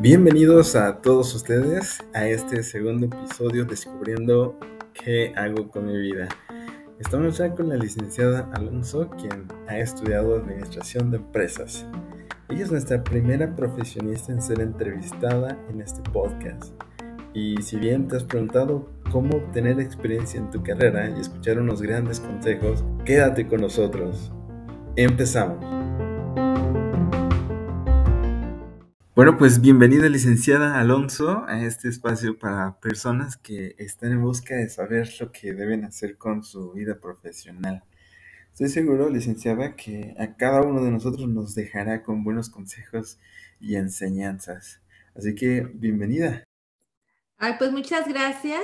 Bienvenidos a todos ustedes a este segundo episodio descubriendo qué hago con mi vida. Estamos ya con la licenciada Alonso, quien ha estudiado Administración de Empresas. Ella es nuestra primera profesionista en ser entrevistada en este podcast. Y si bien te has preguntado cómo obtener experiencia en tu carrera y escuchar unos grandes consejos, quédate con nosotros. Empezamos. Bueno, pues bienvenida licenciada Alonso a este espacio para personas que están en busca de saber lo que deben hacer con su vida profesional. Estoy seguro, licenciada, que a cada uno de nosotros nos dejará con buenos consejos y enseñanzas. Así que bienvenida. Ay, pues muchas gracias,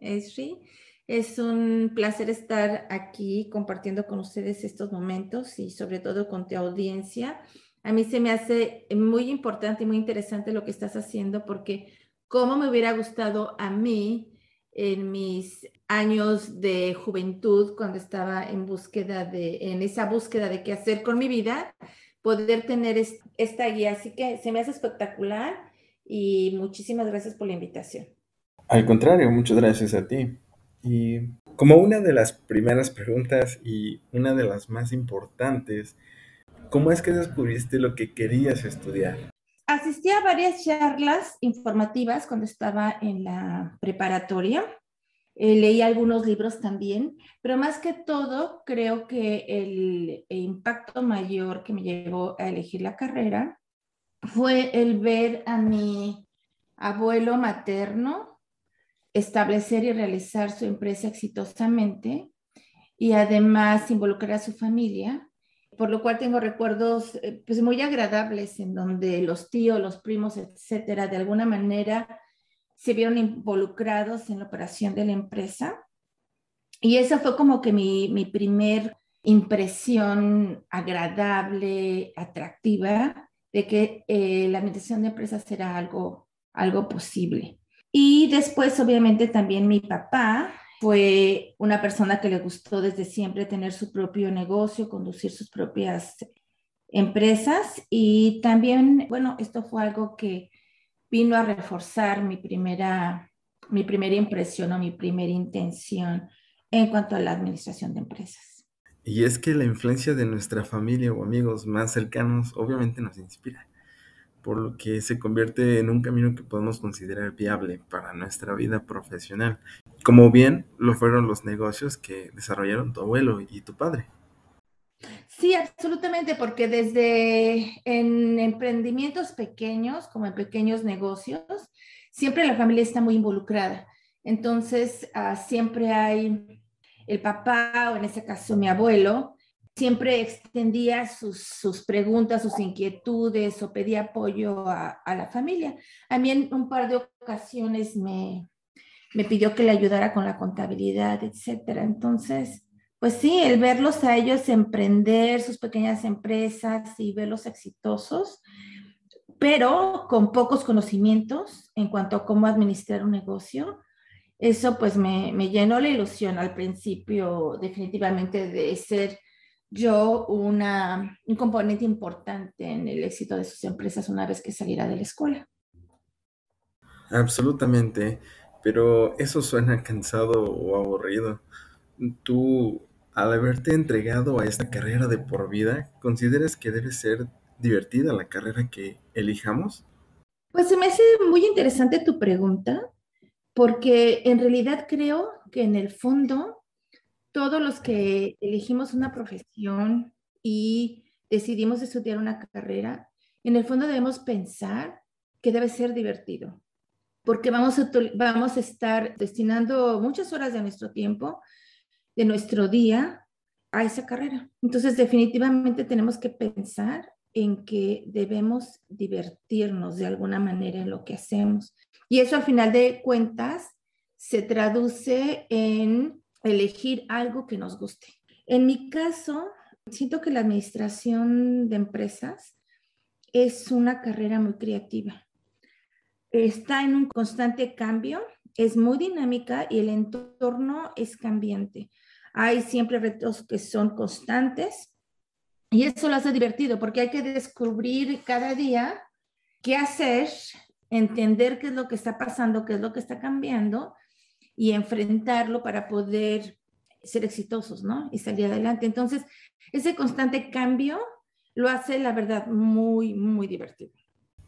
Esri. Es un placer estar aquí compartiendo con ustedes estos momentos y sobre todo con tu audiencia a mí se me hace muy importante y muy interesante lo que estás haciendo porque cómo me hubiera gustado a mí en mis años de juventud, cuando estaba en búsqueda de, en esa búsqueda de qué hacer con mi vida, poder tener esta guía. Así que se me hace espectacular y muchísimas gracias por la invitación. Al contrario, muchas gracias a ti. Y como una de las primeras preguntas y una de las más importantes, ¿Cómo es que descubriste lo que querías estudiar? Asistí a varias charlas informativas cuando estaba en la preparatoria. Eh, leí algunos libros también, pero más que todo, creo que el, impacto mayor que me llevó a elegir la carrera fue el ver a mi abuelo materno establecer y realizar su empresa exitosamente y además involucrar a su familia por lo cual tengo recuerdos eh, pues muy agradables en donde los tíos, los primos, etcétera, de alguna manera se vieron involucrados en la operación de la empresa. Y esa fue como que mi, mi primer impresión agradable, atractiva, de que eh, la administración de empresas era algo, algo posible. Y después, obviamente, también mi papá, fue una persona que le gustó desde siempre tener su propio negocio, conducir sus propias empresas y también, bueno, esto fue algo que vino a reforzar mi primera, mi primera impresión o mi primera intención en cuanto a la administración de empresas. Y es que la influencia de nuestra familia o amigos más cercanos obviamente nos inspira, por lo que se convierte en un camino que podemos considerar viable para nuestra vida profesional como bien lo fueron los negocios que desarrollaron tu abuelo y tu padre. Sí, absolutamente, porque desde en emprendimientos pequeños, como en pequeños negocios, siempre la familia está muy involucrada. Entonces, ah, siempre hay el papá, o en este caso mi abuelo, siempre extendía sus, preguntas, sus inquietudes o pedía apoyo a, a la familia. A mí en un par de ocasiones me, me pidió que le ayudara con la contabilidad, etcétera. Entonces, pues sí, el verlos a ellos emprender sus pequeñas empresas y verlos exitosos, pero con pocos conocimientos en cuanto a cómo administrar un negocio, eso pues me, me llenó la ilusión al principio definitivamente de ser yo una, un componente importante en el éxito de sus empresas una vez que saliera de la escuela. Absolutamente. Pero eso suena cansado o aburrido. Tú, al haberte entregado a esta carrera de por vida, ¿consideras que debe ser divertida la carrera que elijamos? Pues se me hace muy interesante tu pregunta, porque en realidad creo que en el fondo todos los que elegimos una profesión y decidimos estudiar una carrera, en el fondo debemos pensar que debe ser divertido porque vamos a, vamos a estar destinando muchas horas de nuestro tiempo, de nuestro día, a esa carrera. Entonces, definitivamente tenemos que pensar en que debemos divertirnos de alguna manera en lo que hacemos. Y eso al final de cuentas se traduce en elegir algo que nos guste. En mi caso, siento que la administración de empresas es una carrera muy creativa está en un constante cambio, es muy dinámica y el entorno es cambiante. Hay siempre retos que son constantes Y eso lo hace divertido porque hay que descubrir cada día qué hacer, entender qué es lo que está pasando, qué es lo que está cambiando y enfrentarlo para poder ser exitosos, ¿no? Y salir adelante. Entonces, ese constante cambio lo hace, la verdad, muy, muy divertido.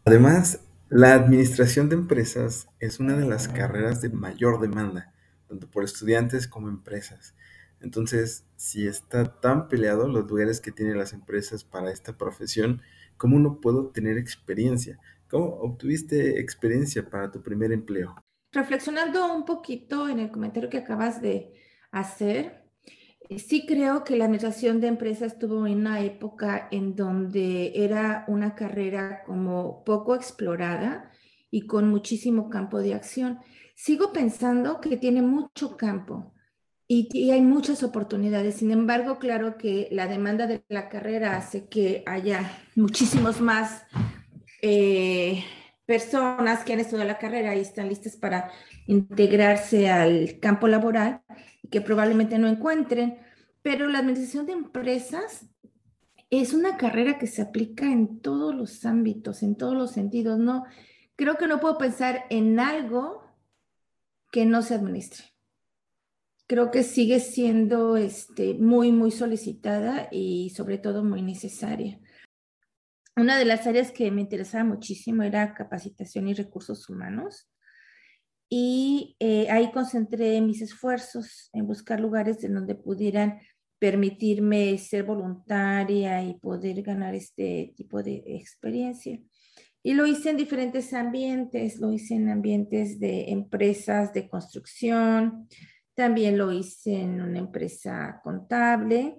Además, la administración de empresas es una de las carreras de mayor demanda, tanto por estudiantes como empresas. Entonces, si está tan peleado los lugares que tienen las empresas para esta profesión, ¿cómo no puedo tener experiencia? ¿Cómo obtuviste experiencia para tu primer empleo? Reflexionando un poquito en el comentario que acabas de hacer, sí creo que la administración de empresas tuvo una época en donde era una carrera como poco explorada y con muchísimo campo de acción. Sigo pensando que tiene mucho campo y, hay muchas oportunidades. Sin embargo, claro que la demanda de la carrera hace que haya muchísimos más eh, personas que han estudiado la carrera y están listas para integrarse al campo laboral y que probablemente no encuentren. Pero la administración de empresas es una carrera que se aplica en todos los ámbitos, en todos los sentidos. No, creo que no puedo pensar en algo que no se administre. Creo que sigue siendo este, muy, muy solicitada y sobre todo muy necesaria. Una de las áreas que me interesaba muchísimo era capacitación y recursos humanos. Y eh, ahí concentré mis esfuerzos en buscar lugares en donde pudieran permitirme ser voluntaria y poder ganar este tipo de experiencia. Y lo hice en diferentes ambientes, lo hice en ambientes de empresas de construcción, también lo hice en una empresa contable,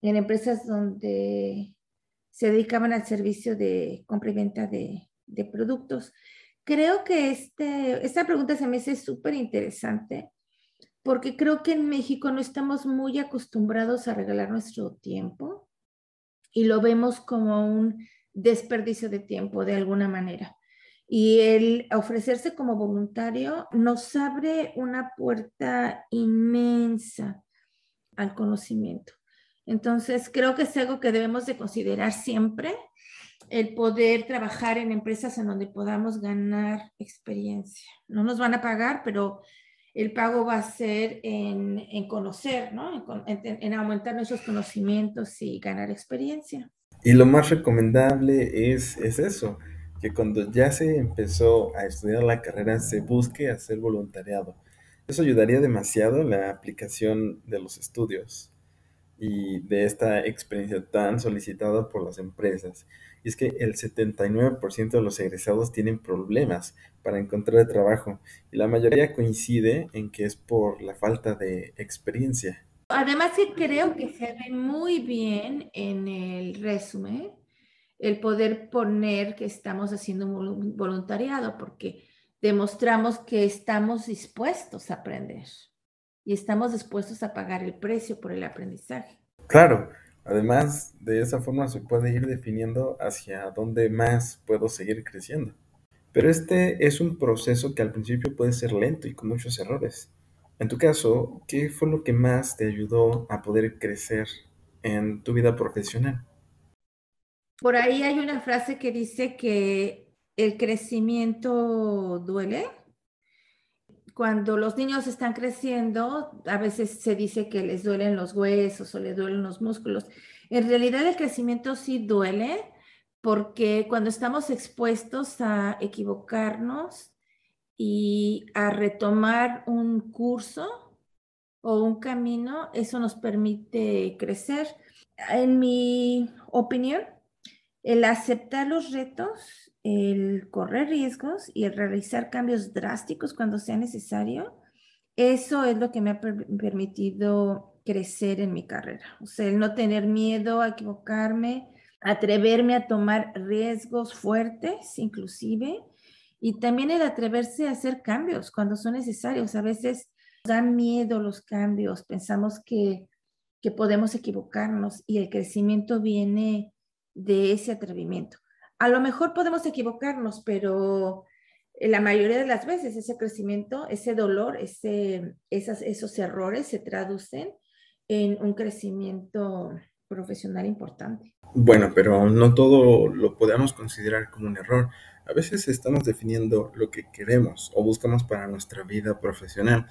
en empresas donde se dedicaban al servicio de compra y venta de, productos. Creo que este, esta pregunta se me hace súper interesante porque creo que en México no estamos muy acostumbrados a regalar nuestro tiempo y lo vemos como un desperdicio de tiempo de alguna manera. Y el ofrecerse como voluntario nos abre una puerta inmensa al conocimiento. Entonces, creo que es algo que debemos de considerar siempre, el poder trabajar en empresas en donde podamos ganar experiencia. No nos van a pagar, pero el pago va a ser en, conocer, ¿no? En, aumentar nuestros conocimientos y ganar experiencia. Y lo más recomendable es, es eso, que cuando ya se empezó a estudiar la carrera se busque hacer voluntariado. Eso ayudaría demasiado en la aplicación de los estudios y de esta experiencia tan solicitada por las empresas. Y es que el 79% de los egresados tienen problemas para encontrar trabajo y la mayoría coincide en que es por la falta de experiencia. Además creo que se ve muy bien en el resumen el poder poner que estamos haciendo un voluntariado porque demostramos que estamos dispuestos a aprender y estamos dispuestos a pagar el precio por el aprendizaje. Claro, además de esa forma se puede ir definiendo hacia dónde más puedo seguir creciendo. Pero este es un proceso que al principio puede ser lento y con muchos errores. En tu caso, ¿qué fue lo que más te ayudó a poder crecer en tu vida profesional? Por ahí hay una frase que dice que el crecimiento duele cuando los niños están creciendo, a veces se dice que les duelen los huesos o les duelen los músculos. En realidad el crecimiento sí duele porque cuando estamos expuestos a equivocarnos y a retomar un curso o un camino, eso nos permite crecer. En mi opinión, el aceptar los retos el correr riesgos y el realizar cambios drásticos cuando sea necesario, eso es lo que me ha permitido crecer en mi carrera. O sea, el no tener miedo a equivocarme, atreverme a tomar riesgos fuertes inclusive, y también el atreverse a hacer cambios cuando son necesarios. A veces dan miedo los cambios, pensamos que, que podemos equivocarnos y el crecimiento viene de ese atrevimiento. A lo mejor podemos equivocarnos, pero la mayoría de las veces ese crecimiento, ese dolor, ese, esos errores se traducen en un crecimiento profesional importante. Bueno, pero no todo lo podemos considerar como un error. A veces estamos definiendo lo que queremos o buscamos para nuestra vida profesional.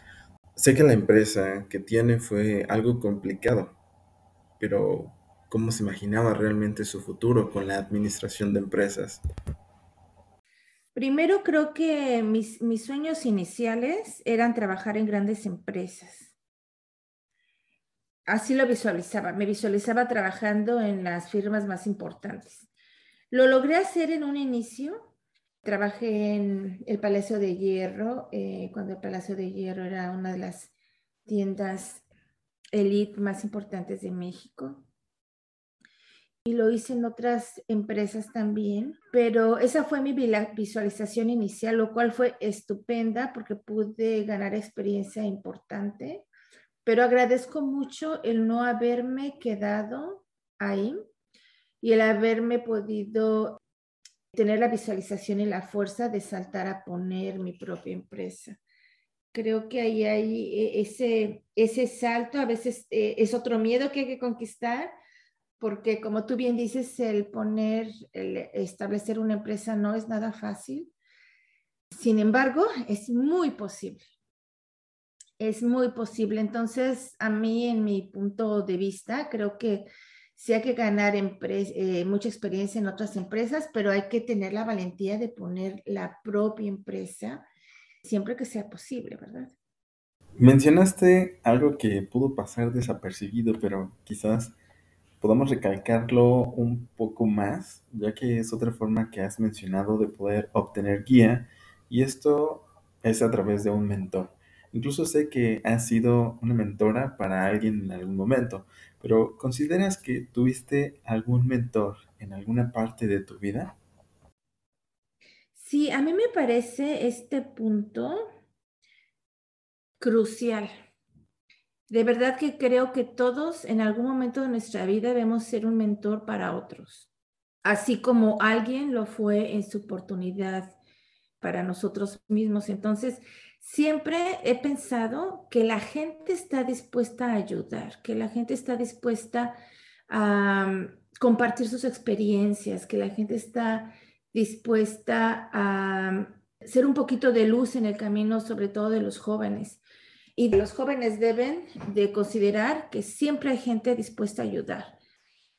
Sé que la empresa que tiene fue algo complicado, pero ¿cómo se imaginaba realmente su futuro con la administración de empresas? Primero creo que mis, mis sueños iniciales eran trabajar en grandes empresas. Así lo visualizaba, me visualizaba trabajando en las firmas más importantes. Lo logré hacer en un inicio. Trabajé en el Palacio de Hierro, eh, cuando el Palacio de Hierro era una de las tiendas elite más importantes de México y lo hice en otras empresas también, pero esa fue mi visualización inicial, lo cual fue estupenda porque pude ganar experiencia importante, pero agradezco mucho el no haberme quedado ahí y el haberme podido tener la visualización y la fuerza de saltar a poner mi propia empresa. Creo que ahí hay e, ese, ese salto, a veces eh, es otro miedo que hay que conquistar, porque como tú bien dices, el poner, el establecer una empresa no es nada fácil. Sin embargo, es muy posible. Es muy posible. Entonces, a mí, en mi punto de vista, creo que sí hay que ganar eh, mucha experiencia en otras empresas, pero hay que tener la valentía de poner la propia empresa siempre que sea posible, ¿verdad? Mencionaste algo que pudo pasar desapercibido, pero quizás podamos recalcarlo un poco más, ya que es otra forma que has mencionado de poder obtener guía y esto es a través de un mentor. Incluso sé que has sido una mentora para alguien en algún momento, pero ¿consideras que tuviste algún mentor en alguna parte de tu vida? Sí, a mí me parece este punto crucial de verdad que creo que todos en algún momento de nuestra vida debemos ser un mentor para otros, así como alguien lo fue en su oportunidad para nosotros mismos. Entonces, siempre he pensado que la gente está dispuesta a ayudar, que la gente está dispuesta a mm, compartir sus experiencias, que la gente está dispuesta a mm, ser un poquito de luz en el camino, sobre todo de los jóvenes. Y los jóvenes deben de considerar que siempre hay gente dispuesta a ayudar.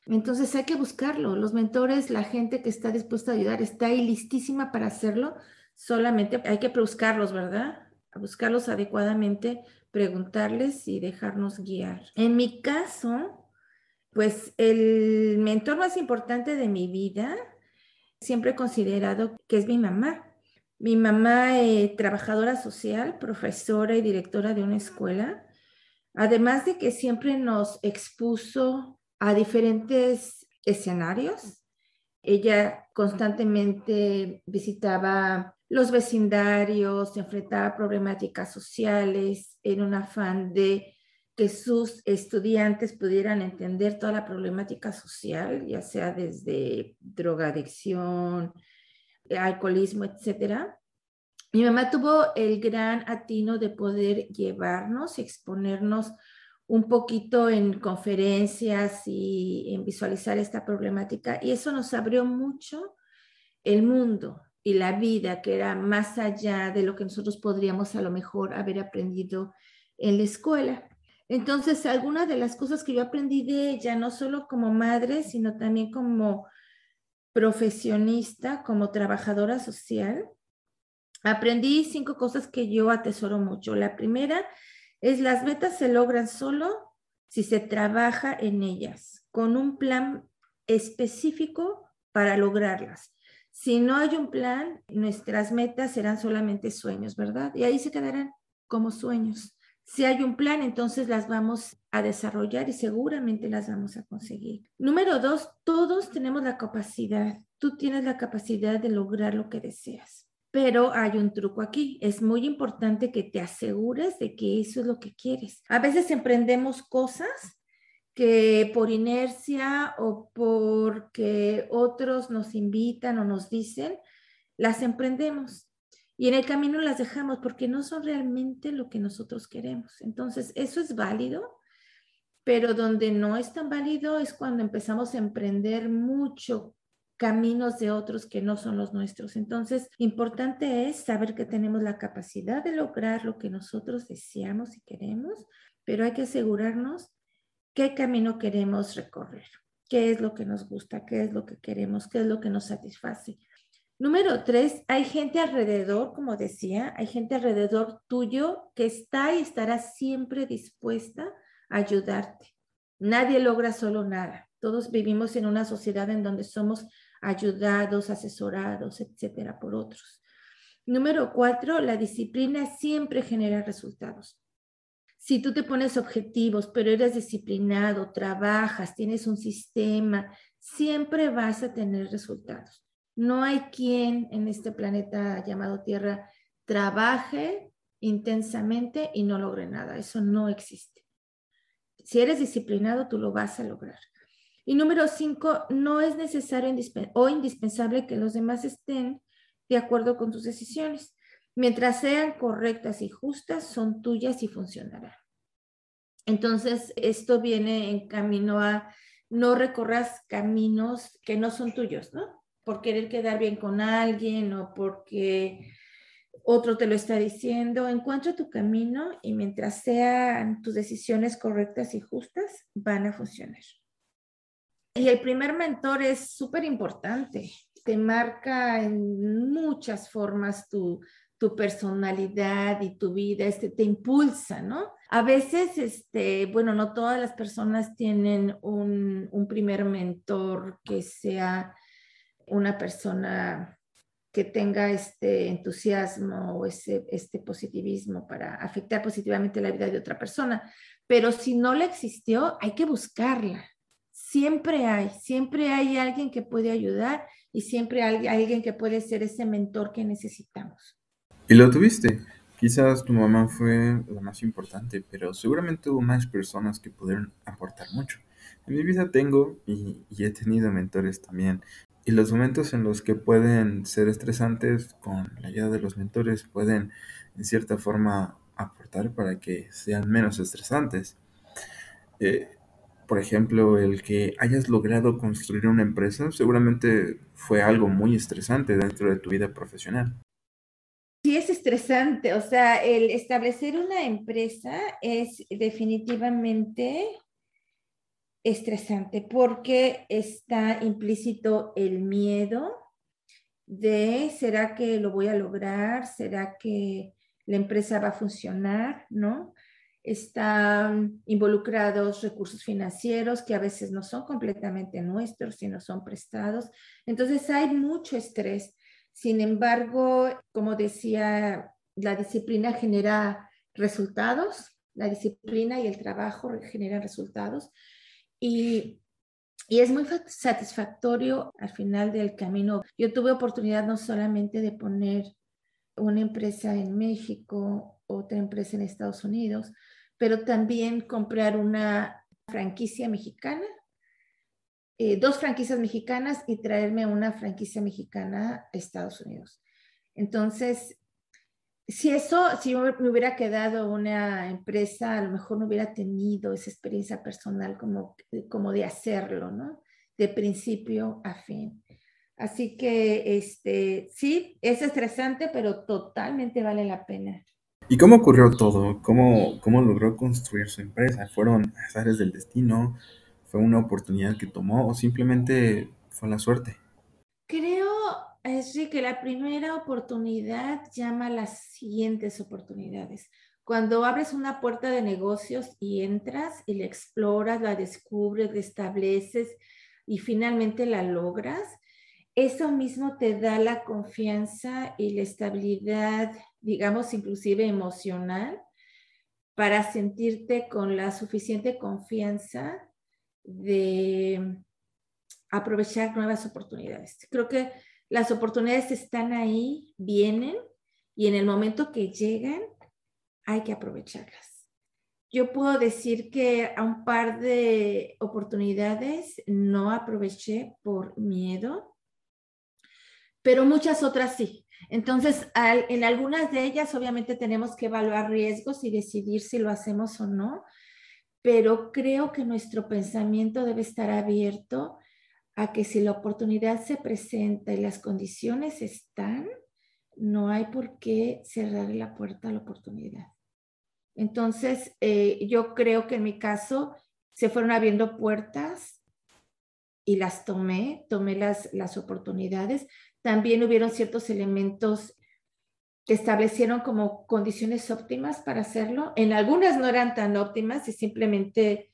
Entonces hay que buscarlo. Los mentores, la gente que está dispuesta a ayudar, está listísima para hacerlo. Solamente hay que buscarlos, ¿verdad? Buscarlos adecuadamente, preguntarles y dejarnos guiar. En mi caso, pues el mentor más importante de mi vida, siempre he considerado que es mi mamá. Mi mamá, eh, trabajadora social, profesora y directora de una escuela, además de que siempre nos expuso a diferentes escenarios. Ella constantemente visitaba los vecindarios, enfrentaba problemáticas sociales en un afán de que sus estudiantes pudieran entender toda la problemática social, ya sea desde drogadicción, alcoholismo, etcétera. Mi mamá tuvo el gran atino de poder llevarnos, exponernos un poquito en conferencias y en visualizar esta problemática y eso nos abrió mucho el mundo y la vida que era más allá de lo que nosotros podríamos a lo mejor haber aprendido en la escuela. Entonces, algunas de las cosas que yo aprendí de ella, no solo como madre, sino también como profesionista, como trabajadora social, aprendí cinco cosas que yo atesoro mucho. La primera es las metas se logran solo si se trabaja en ellas, con un plan específico para lograrlas. Si no hay un plan, nuestras metas serán solamente sueños, ¿verdad? Y ahí se quedarán como sueños. Si hay un plan, entonces las vamos a desarrollar y seguramente las vamos a conseguir. Número dos, todos tenemos la capacidad, tú tienes la capacidad de lograr lo que deseas. Pero hay un truco aquí. Es muy importante que te asegures de que eso es lo que quieres. A veces emprendemos cosas que por inercia o porque otros nos invitan o nos dicen, las emprendemos y en el camino las dejamos porque no son realmente lo que nosotros queremos. Entonces, eso es válido, pero donde no es tan válido es cuando empezamos a emprender mucho caminos de otros que no son los nuestros. Entonces, importante es saber que tenemos la capacidad de lograr lo que nosotros deseamos y queremos, pero hay que asegurarnos qué camino queremos recorrer, qué es lo que nos gusta, qué es lo que queremos, qué es lo que nos satisface. Número tres, hay gente alrededor, como decía, hay gente alrededor tuyo que está y estará siempre dispuesta a ayudarte. Nadie logra solo nada. Todos vivimos en una sociedad en donde somos ayudados, asesorados, etcétera, por otros. Número cuatro, la disciplina siempre genera resultados. Si tú te pones objetivos, pero eres disciplinado, trabajas, tienes un sistema, siempre vas a tener resultados. No hay quien en este planeta llamado Tierra trabaje intensamente y no logre nada. Eso no existe. Si eres disciplinado, tú lo vas a lograr. Y número cinco, no es necesario o indispensable que los demás estén de acuerdo con tus decisiones. Mientras sean correctas y justas, son tuyas y funcionarán. Entonces, esto viene en camino a no recorras caminos que no son tuyos, ¿no? Por querer quedar bien con alguien o porque otro te lo está diciendo. Encuentra tu camino y mientras sean tus decisiones correctas y justas, van a funcionar. Y el primer mentor es súper importante, te marca en muchas formas tu, tu personalidad y tu vida, este, te impulsa, ¿no? A veces, este, bueno, no todas las personas tienen un, un primer mentor que sea una persona que tenga este entusiasmo o ese, este positivismo para afectar positivamente la vida de otra persona. Pero si no le existió, hay que buscarla, siempre hay, siempre hay alguien que puede ayudar y siempre hay alguien que puede ser ese mentor que necesitamos. Y lo tuviste. Quizás tu mamá fue la más importante, pero seguramente hubo más personas que pudieron aportar mucho. En mi vida tengo y, y, he tenido mentores también. Y los momentos en los que pueden ser estresantes con la ayuda de los mentores pueden en cierta forma aportar para que sean menos estresantes. Eh, por ejemplo, el que hayas logrado construir una empresa, seguramente fue algo muy estresante dentro de tu vida profesional. Sí, es estresante. O sea, el establecer una empresa es definitivamente estresante porque está implícito el miedo de, ¿será que lo voy a lograr? ¿Será que la empresa va a funcionar? ¿No? están involucrados recursos financieros que a veces no son completamente nuestros, sino son prestados. Entonces hay mucho estrés. Sin embargo, como decía, la disciplina genera resultados, la disciplina y el trabajo generan resultados. Y, y es muy satisfactorio al final del camino. Yo tuve oportunidad no solamente de poner una empresa en México, otra empresa en Estados Unidos, pero también comprar una franquicia mexicana, eh, dos franquicias mexicanas y traerme una franquicia mexicana a Estados Unidos. Entonces, si eso, si me hubiera quedado una empresa, a lo mejor no hubiera tenido esa experiencia personal como, como de hacerlo, ¿no? De principio a fin. Así que, este, sí, es estresante, pero totalmente vale la pena. ¿Y cómo ocurrió todo? ¿Cómo, cómo logró construir su empresa? ¿Fueron azares del destino? ¿Fue una oportunidad que tomó o simplemente fue la suerte? Creo, sí, que la primera oportunidad llama a las siguientes oportunidades. Cuando abres una puerta de negocios y entras y la exploras, la descubres, la estableces y finalmente la logras, eso mismo te da la confianza y la estabilidad, digamos, inclusive emocional, para sentirte con la suficiente confianza de aprovechar nuevas oportunidades. Creo que las oportunidades están ahí, vienen, y en el momento que llegan, hay que aprovecharlas. Yo puedo decir que a un par de oportunidades no aproveché por miedo, pero muchas otras sí. Entonces, en algunas de ellas obviamente tenemos que evaluar riesgos y decidir si lo hacemos o no, pero creo que nuestro pensamiento debe estar abierto a que si la oportunidad se presenta y las condiciones están, no hay por qué cerrar la puerta a la oportunidad. Entonces, eh, yo creo que en mi caso se fueron abriendo puertas y las tomé, tomé las, las oportunidades. También hubieron ciertos elementos que establecieron como condiciones óptimas para hacerlo. En algunas no eran tan óptimas y simplemente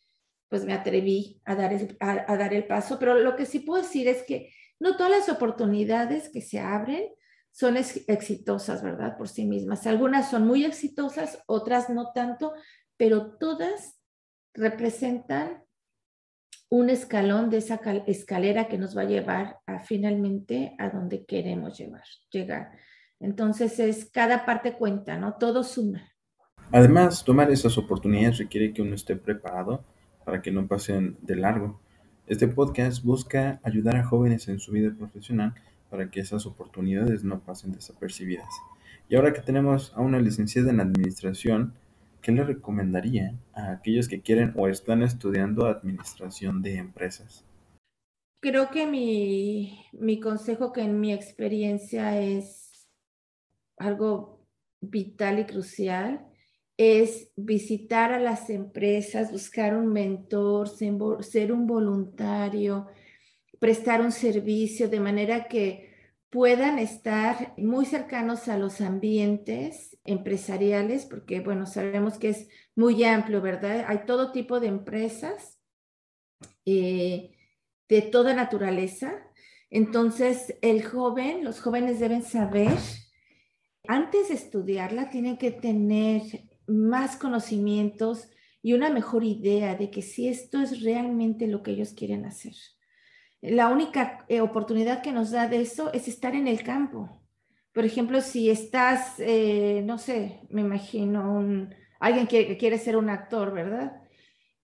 pues me atreví a dar, el, a dar el paso, pero lo que sí puedo decir es que no todas las oportunidades que se abren son exitosas, ¿verdad? Por sí mismas. Algunas son muy exitosas, otras no tanto, pero todas representan un escalón de esa escalera que nos va a llevar a finalmente a donde queremos llevar, llegar. Entonces es cada parte cuenta, ¿no? Todo suma. Además, tomar esas oportunidades requiere que uno esté preparado para que no pasen de largo. Este podcast busca ayudar a jóvenes en su vida profesional para que esas oportunidades no pasen desapercibidas. Y ahora que tenemos a una licenciada en administración, ¿qué le recomendaría a aquellos que quieren o están estudiando administración de empresas? Creo que mi, mi consejo que en mi experiencia es algo vital y crucial es visitar a las empresas, buscar un mentor, ser un voluntario, prestar un servicio de manera que puedan estar muy cercanos a los ambientes empresariales, porque bueno, sabemos que es muy amplio, ¿verdad? Hay todo tipo de empresas eh, de toda naturaleza. Entonces, el joven, los jóvenes deben saber, antes de estudiarla, tienen que tener más conocimientos y una mejor idea de que si esto es realmente lo que ellos quieren hacer la única eh, oportunidad que nos da de eso es estar en el campo. Por ejemplo, si estás, eh, no sé, me imagino alguien que, quiere ser un actor, ¿verdad?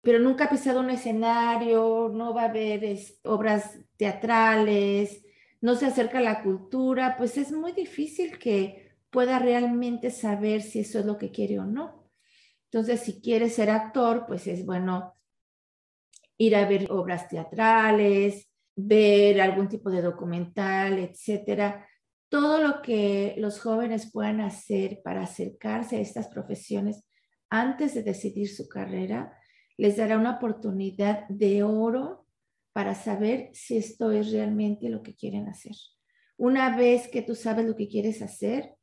Pero nunca ha pisado un escenario, no va a ver obras teatrales, no se acerca a la cultura, pues es muy difícil que pueda realmente saber si eso es lo que quiere o no. Entonces, si quiere ser actor, pues es bueno ir a ver obras teatrales, ver algún tipo de documental, etcétera. Todo lo que los jóvenes puedan hacer para acercarse a estas profesiones antes de decidir su carrera les dará una oportunidad de oro para saber si esto es realmente lo que quieren hacer. Una vez que tú sabes lo que quieres hacer,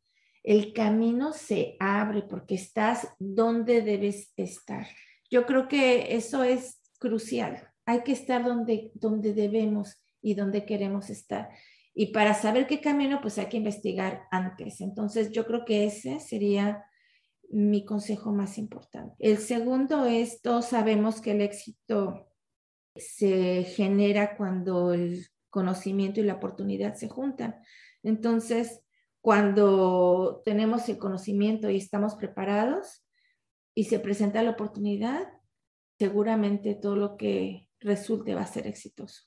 el camino se abre porque estás donde debes estar. Yo creo que eso es crucial hay que estar donde, donde debemos y donde queremos estar. Y para saber qué camino, pues hay que investigar antes. Entonces, yo creo que ese sería mi consejo más importante. El segundo es, todos sabemos que el éxito se genera cuando el conocimiento y la oportunidad se juntan. Entonces, cuando tenemos el conocimiento y estamos preparados y se presenta la oportunidad, seguramente todo lo que resulte va a ser exitoso.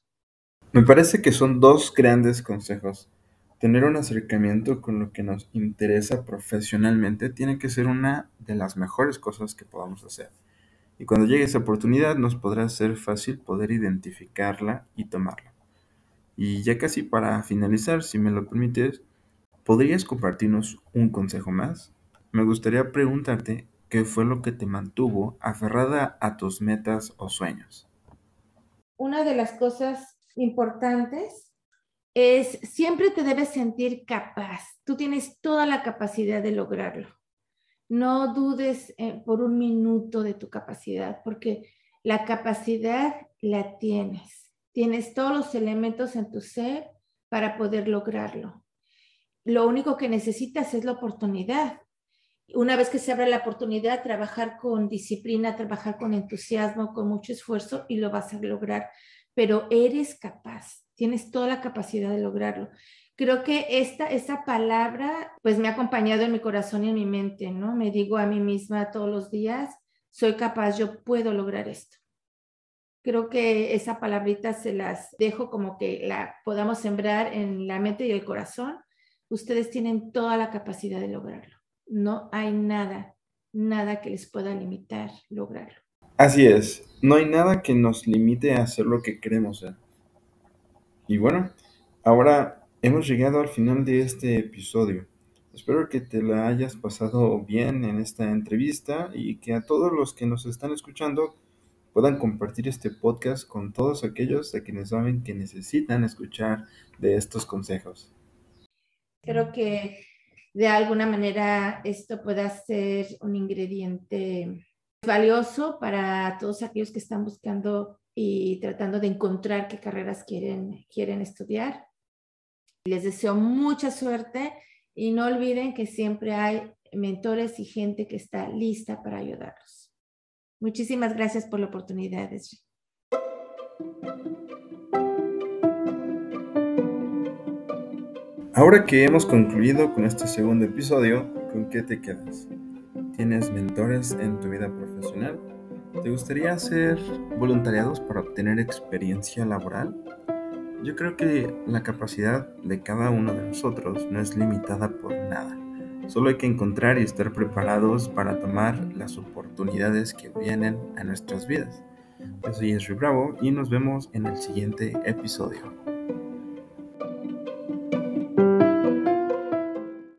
Me parece que son dos grandes consejos. Tener un acercamiento con lo que nos interesa profesionalmente tiene que ser una de las mejores cosas que podamos hacer. Y cuando llegue esa oportunidad nos podrá ser fácil poder identificarla y tomarla. Y ya casi para finalizar, si me lo permites, ¿podrías compartirnos un consejo más? Me gustaría preguntarte qué fue lo que te mantuvo aferrada a tus metas o sueños una de las cosas importantes es siempre te debes sentir capaz. Tú tienes toda la capacidad de lograrlo. No dudes eh, por un minuto de tu capacidad, porque la capacidad la tienes. Tienes todos los elementos en tu ser para poder lograrlo. Lo único que necesitas es la oportunidad una vez que se abre la oportunidad, trabajar con disciplina, trabajar con entusiasmo, con mucho esfuerzo y lo vas a lograr. Pero eres capaz, tienes toda la capacidad de lograrlo. Creo que esta, esa palabra, pues me ha acompañado en mi corazón y en mi mente, ¿no? Me digo a mí misma todos los días, soy capaz, yo puedo lograr esto. Creo que esa palabrita se las dejo como que la podamos sembrar en la mente y el corazón. Ustedes tienen toda la capacidad de lograrlo no hay nada, nada que les pueda limitar lograrlo. Así es, no hay nada que nos limite a hacer lo que queremos ser. Y bueno, ahora hemos llegado al final de este episodio. Espero que te la hayas pasado bien en esta entrevista y que a todos los que nos están escuchando puedan compartir este podcast con todos aquellos a quienes saben que necesitan escuchar de estos consejos. Creo que de alguna manera esto pueda ser un ingrediente valioso para todos aquellos que están buscando y tratando de encontrar qué carreras quieren, quieren estudiar. Les deseo mucha suerte y no olviden que siempre hay mentores y gente que está lista para ayudarlos. Muchísimas gracias por la oportunidad, Esri. Ahora que hemos concluido con este segundo episodio, ¿con qué te quedas? ¿Tienes mentores en tu vida profesional? ¿Te gustaría hacer voluntariados para obtener experiencia laboral? Yo creo que la capacidad de cada uno de nosotros no es limitada por nada. Solo hay que encontrar y estar preparados para tomar las oportunidades que vienen a nuestras vidas. Yo soy Esri Bravo y nos vemos en el siguiente episodio.